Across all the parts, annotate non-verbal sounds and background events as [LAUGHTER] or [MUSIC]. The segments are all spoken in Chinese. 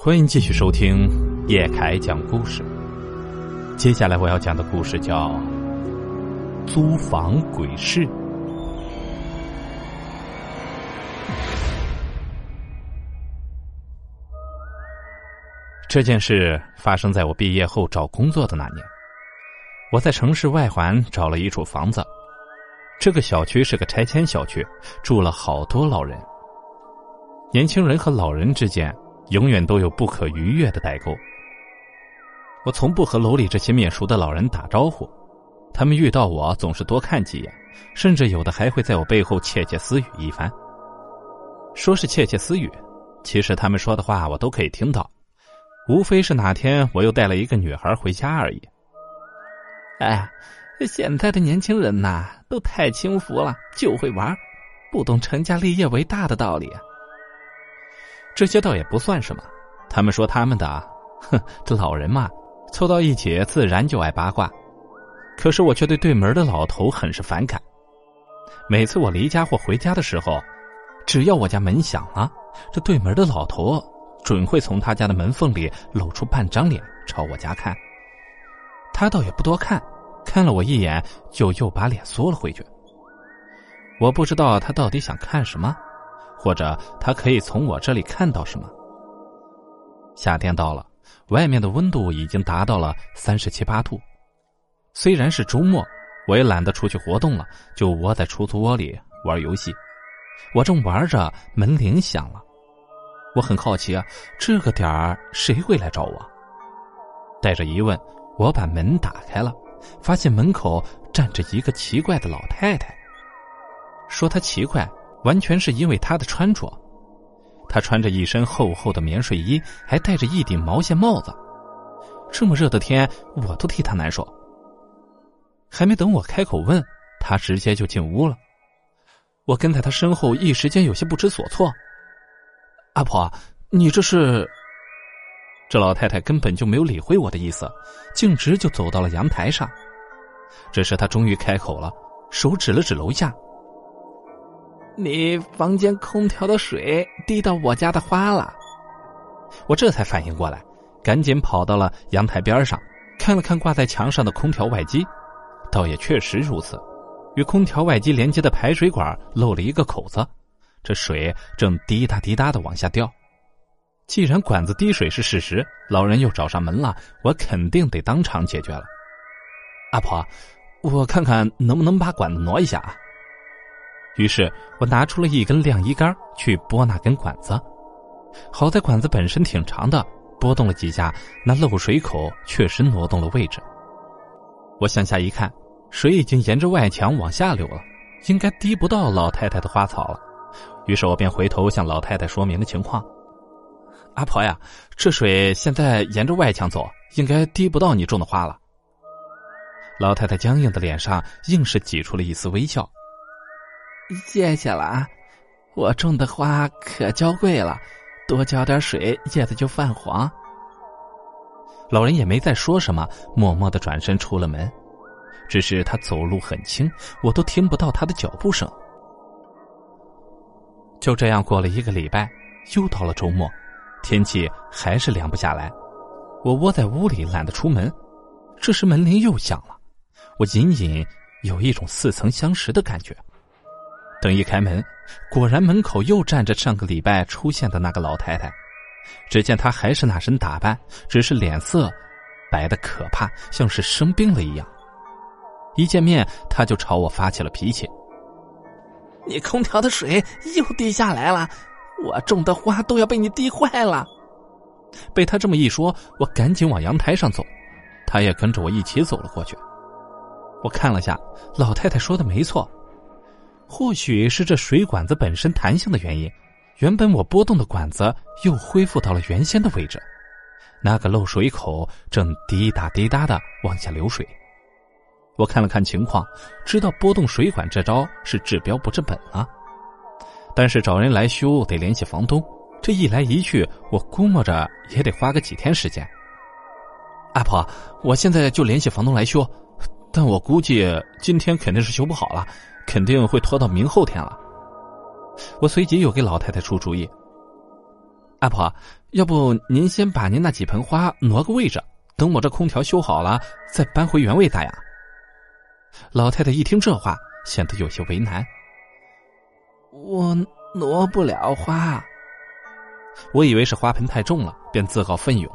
欢迎继续收听叶凯讲故事。接下来我要讲的故事叫《租房鬼事》。这件事发生在我毕业后找工作的那年。我在城市外环找了一处房子，这个小区是个拆迁小区，住了好多老人。年轻人和老人之间。永远都有不可逾越的代沟。我从不和楼里这些面熟的老人打招呼，他们遇到我总是多看几眼，甚至有的还会在我背后窃窃私语一番。说是窃窃私语，其实他们说的话我都可以听到，无非是哪天我又带了一个女孩回家而已。哎，现在的年轻人呐，都太轻浮了，就会玩，不懂成家立业为大的道理。这些倒也不算什么，他们说他们的，哼，这老人嘛，凑到一起自然就爱八卦。可是我却对对门的老头很是反感。每次我离家或回家的时候，只要我家门响了，这对门的老头准会从他家的门缝里露出半张脸朝我家看。他倒也不多看，看了我一眼就又把脸缩了回去。我不知道他到底想看什么。或者他可以从我这里看到什么？夏天到了，外面的温度已经达到了三十七八度。虽然是周末，我也懒得出去活动了，就窝在出租窝里玩游戏。我正玩着，门铃响了。我很好奇啊，这个点儿谁会来找我？带着疑问，我把门打开了，发现门口站着一个奇怪的老太太。说她奇怪。完全是因为他的穿着，他穿着一身厚厚的棉睡衣，还戴着一顶毛线帽子。这么热的天，我都替他难受。还没等我开口问，他直接就进屋了。我跟在他身后，一时间有些不知所措。阿婆，你这是？这老太太根本就没有理会我的意思，径直就走到了阳台上。这时，她终于开口了，手指了指楼下。你房间空调的水滴到我家的花了，我这才反应过来，赶紧跑到了阳台边上，看了看挂在墙上的空调外机，倒也确实如此，与空调外机连接的排水管漏了一个口子，这水正滴答滴答的往下掉。既然管子滴水是事实，老人又找上门了，我肯定得当场解决了。阿婆，我看看能不能把管子挪一下啊。于是我拿出了一根晾衣杆去拨那根管子，好在管子本身挺长的，拨动了几下，那漏水口确实挪动了位置。我向下一看，水已经沿着外墙往下流了，应该滴不到老太太的花草了。于是我便回头向老太太说明了情况：“阿婆呀，这水现在沿着外墙走，应该滴不到你种的花了。”老太太僵硬的脸上硬是挤出了一丝微笑。谢谢了啊，我种的花可娇贵了，多浇点水，叶子就泛黄。老人也没再说什么，默默的转身出了门。只是他走路很轻，我都听不到他的脚步声。就这样过了一个礼拜，又到了周末，天气还是凉不下来。我窝在屋里，懒得出门。这时门铃又响了，我隐隐有一种似曾相识的感觉。等一开门，果然门口又站着上个礼拜出现的那个老太太。只见她还是那身打扮，只是脸色白的可怕，像是生病了一样。一见面，她就朝我发起了脾气：“你空调的水又滴下来了，我种的花都要被你滴坏了。”被她这么一说，我赶紧往阳台上走，她也跟着我一起走了过去。我看了下，老太太说的没错。或许是这水管子本身弹性的原因，原本我拨动的管子又恢复到了原先的位置，那个漏水口正滴答滴答的往下流水。我看了看情况，知道拨动水管这招是治标不治本了。但是找人来修得联系房东，这一来一去，我估摸着也得花个几天时间。阿婆，我现在就联系房东来修，但我估计今天肯定是修不好了。肯定会拖到明后天了。我随即又给老太太出主意：阿婆，要不您先把您那几盆花挪个位置，等我这空调修好了再搬回原位咋样？老太太一听这话，显得有些为难。我挪不了花。我以为是花盆太重了，便自告奋勇。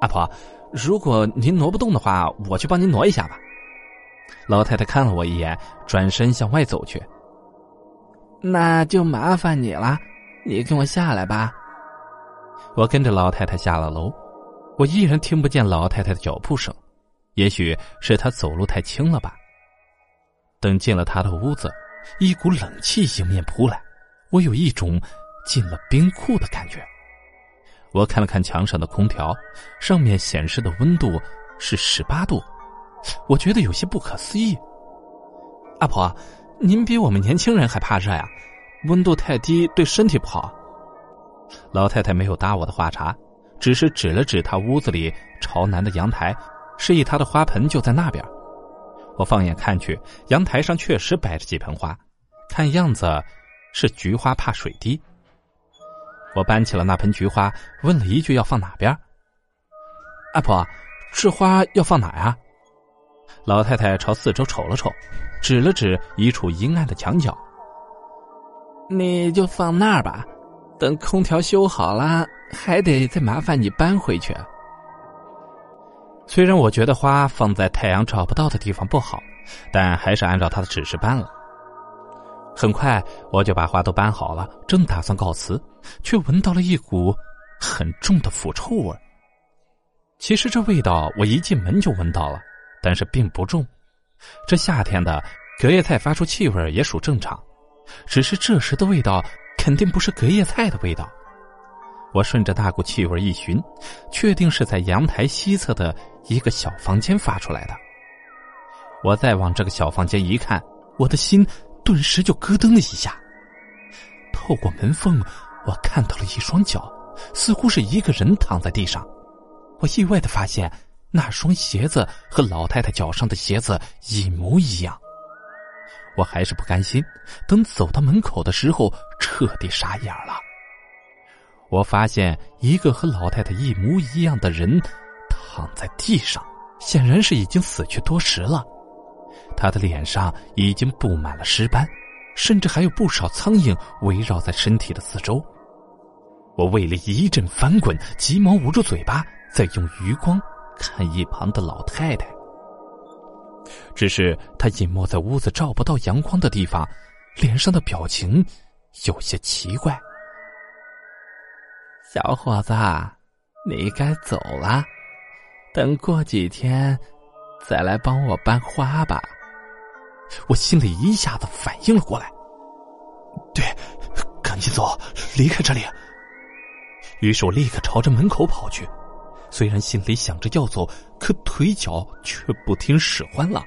阿婆，如果您挪不动的话，我去帮您挪一下吧。老太太看了我一眼，转身向外走去。那就麻烦你了，你跟我下来吧。我跟着老太太下了楼，我依然听不见老太太的脚步声，也许是她走路太轻了吧。等进了她的屋子，一股冷气迎面扑来，我有一种进了冰库的感觉。我看了看墙上的空调，上面显示的温度是十八度，我觉得有些不可思议。阿婆，您比我们年轻人还怕热呀？温度太低对身体不好。老太太没有搭我的话茬，只是指了指她屋子里朝南的阳台，示意她的花盆就在那边。我放眼看去，阳台上确实摆着几盆花，看样子是菊花怕水滴。我搬起了那盆菊花，问了一句：“要放哪边？”阿婆，这花要放哪呀？老太太朝四周瞅了瞅，指了指一处阴暗的墙角：“你就放那儿吧，等空调修好了，还得再麻烦你搬回去。”虽然我觉得花放在太阳照不到的地方不好，但还是按照他的指示搬了。很快，我就把花都搬好了，正打算告辞，却闻到了一股很重的腐臭味。其实这味道我一进门就闻到了，但是并不重。这夏天的隔夜菜发出气味也属正常，只是这时的味道肯定不是隔夜菜的味道。我顺着那股气味一寻，确定是在阳台西侧的一个小房间发出来的。我再往这个小房间一看，我的心。顿时就咯噔了一下。透过门缝，我看到了一双脚，似乎是一个人躺在地上。我意外的发现，那双鞋子和老太太脚上的鞋子一模一样。我还是不甘心，等走到门口的时候，彻底傻眼了。我发现一个和老太太一模一样的人躺在地上，显然是已经死去多时了。他的脸上已经布满了尸斑，甚至还有不少苍蝇围绕在身体的四周。我胃里一阵翻滚，急忙捂住嘴巴，再用余光看一旁的老太太。只是她隐没在屋子照不到阳光的地方，脸上的表情有些奇怪。小伙子，你该走了，等过几天再来帮我搬花吧。我心里一下子反应了过来，对，赶紧走，离开这里。于是我立刻朝着门口跑去，虽然心里想着要走，可腿脚却不听使唤了。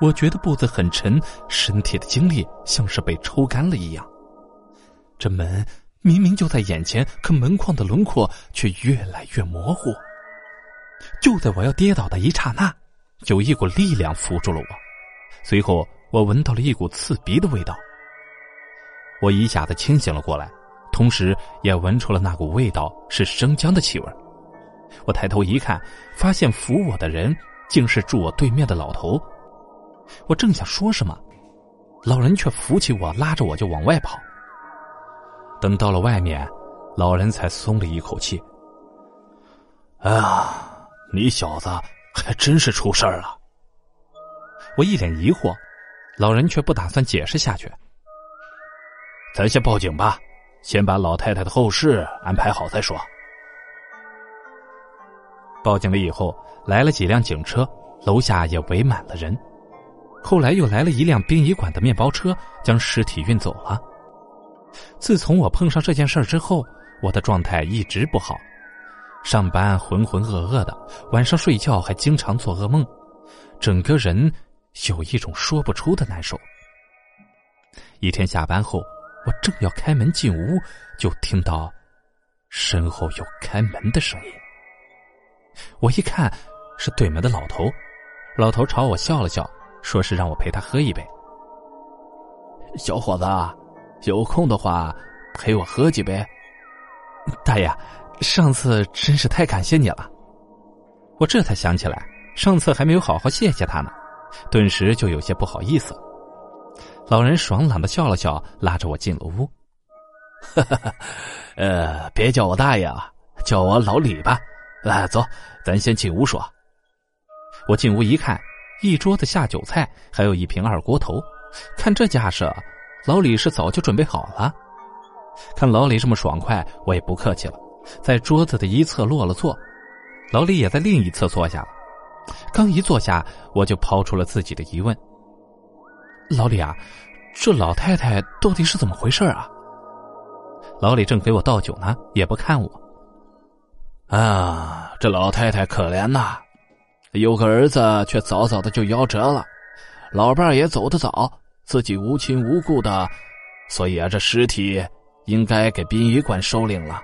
我觉得步子很沉，身体的精力像是被抽干了一样。这门明明就在眼前，可门框的轮廓却越来越模糊。就在我要跌倒的一刹那，有一股力量扶住了我。随后，我闻到了一股刺鼻的味道。我一下子清醒了过来，同时也闻出了那股味道是生姜的气味。我抬头一看，发现扶我的人竟是住我对面的老头。我正想说什么，老人却扶起我，拉着我就往外跑。等到了外面，老人才松了一口气：“哎呀，你小子还真是出事儿了。”我一脸疑惑，老人却不打算解释下去。咱先报警吧，先把老太太的后事安排好再说。报警了以后，来了几辆警车，楼下也围满了人。后来又来了一辆殡仪馆的面包车，将尸体运走了。自从我碰上这件事之后，我的状态一直不好，上班浑浑噩噩的，晚上睡觉还经常做噩梦，整个人。有一种说不出的难受。一天下班后，我正要开门进屋，就听到身后有开门的声音。我一看，是对门的老头。老头朝我笑了笑，说是让我陪他喝一杯。小伙子，有空的话陪我喝几杯。大爷，上次真是太感谢你了。我这才想起来，上次还没有好好谢谢他呢，顿时就有些不好意思。老人爽朗的笑了笑，拉着我进了屋。哈 [LAUGHS] 哈呃，别叫我大爷啊，叫我老李吧。来，走，咱先进屋说。我进屋一看，一桌子下酒菜，还有一瓶二锅头。看这架势，老李是早就准备好了。看老李这么爽快，我也不客气了，在桌子的一侧落了座。老李也在另一侧坐下了。刚一坐下，我就抛出了自己的疑问：“老李啊，这老太太到底是怎么回事啊？”老李正给我倒酒呢，也不看我。啊，这老太太可怜呐，有个儿子却早早的就夭折了，老伴儿也走得早，自己无亲无故的，所以啊，这尸体应该给殡仪馆收领了。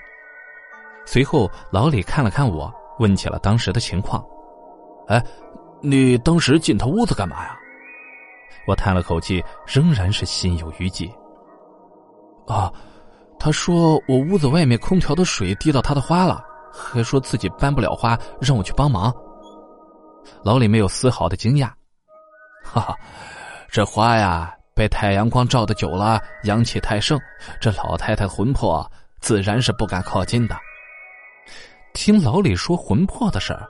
随后，老李看了看我。问起了当时的情况，哎，你当时进他屋子干嘛呀？我叹了口气，仍然是心有余悸。啊，他说我屋子外面空调的水滴到他的花了，还说自己搬不了花，让我去帮忙。老李没有丝毫的惊讶，哈哈，这花呀，被太阳光照的久了，阳气太盛，这老太太魂魄自然是不敢靠近的。听老李说魂魄的事儿，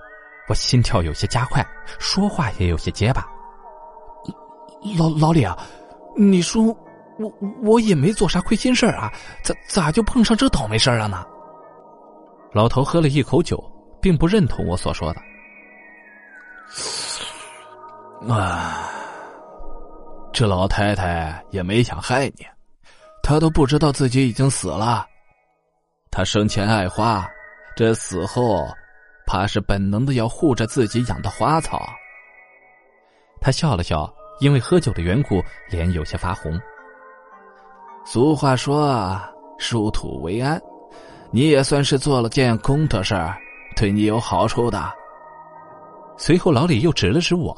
我心跳有些加快，说话也有些结巴。老老李啊，你说我我也没做啥亏心事儿啊，咋咋就碰上这倒霉事儿了呢？老头喝了一口酒，并不认同我所说的。啊，这老太太也没想害你，她都不知道自己已经死了，她生前爱花。这死后，怕是本能的要护着自己养的花草。他笑了笑，因为喝酒的缘故，脸有些发红。俗话说“殊途为安”，你也算是做了件功德事儿，对你有好处的。随后，老李又指了指我，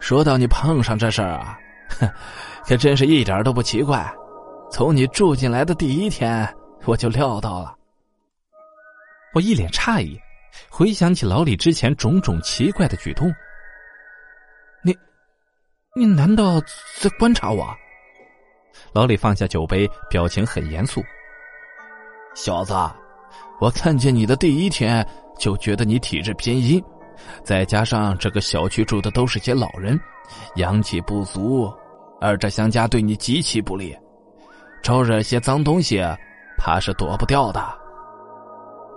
说到你碰上这事儿啊，哼，[LAUGHS] 可真是一点都不奇怪。从你住进来的第一天，我就料到了。我一脸诧异，回想起老李之前种种奇怪的举动。你，你难道在观察我？老李放下酒杯，表情很严肃。小子，我看见你的第一天就觉得你体质偏阴，再加上这个小区住的都是些老人，阳气不足，二者相加对你极其不利，招惹些脏东西，怕是躲不掉的。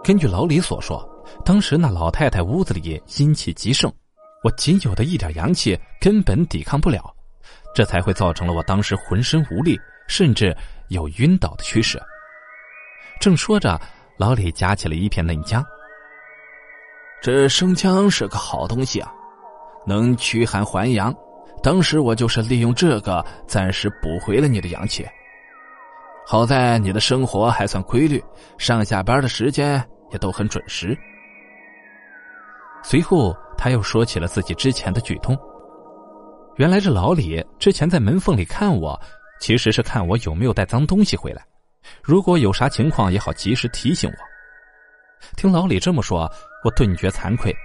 根据老李所说，当时那老太太屋子里阴气极盛，我仅有的一点阳气根本抵抗不了，这才会造成了我当时浑身无力，甚至有晕倒的趋势。正说着，老李夹起了一片嫩姜。这生姜是个好东西啊，能驱寒还阳。当时我就是利用这个暂时补回了你的阳气。好在你的生活还算规律，上下班的时间。也都很准时。随后，他又说起了自己之前的举动。原来这老李之前在门缝里看我，其实是看我有没有带脏东西回来，如果有啥情况也好及时提醒我。听老李这么说，我顿觉惭愧，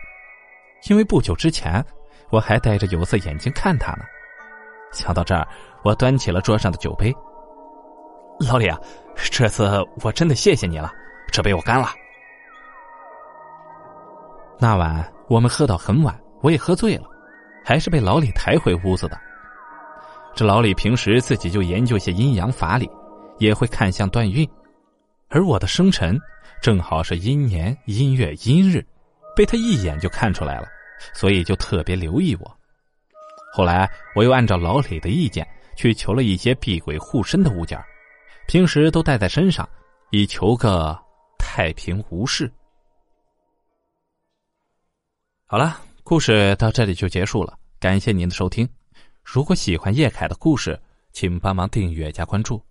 因为不久之前我还戴着有色眼镜看他呢。想到这儿，我端起了桌上的酒杯。老李啊，这次我真的谢谢你了，这杯我干了。那晚我们喝到很晚，我也喝醉了，还是被老李抬回屋子的。这老李平时自己就研究些阴阳法理，也会看向断运，而我的生辰正好是阴年阴月阴日，被他一眼就看出来了，所以就特别留意我。后来我又按照老李的意见去求了一些避鬼护身的物件，平时都带在身上，以求个太平无事。好了，故事到这里就结束了。感谢您的收听。如果喜欢叶凯的故事，请帮忙订阅加关注。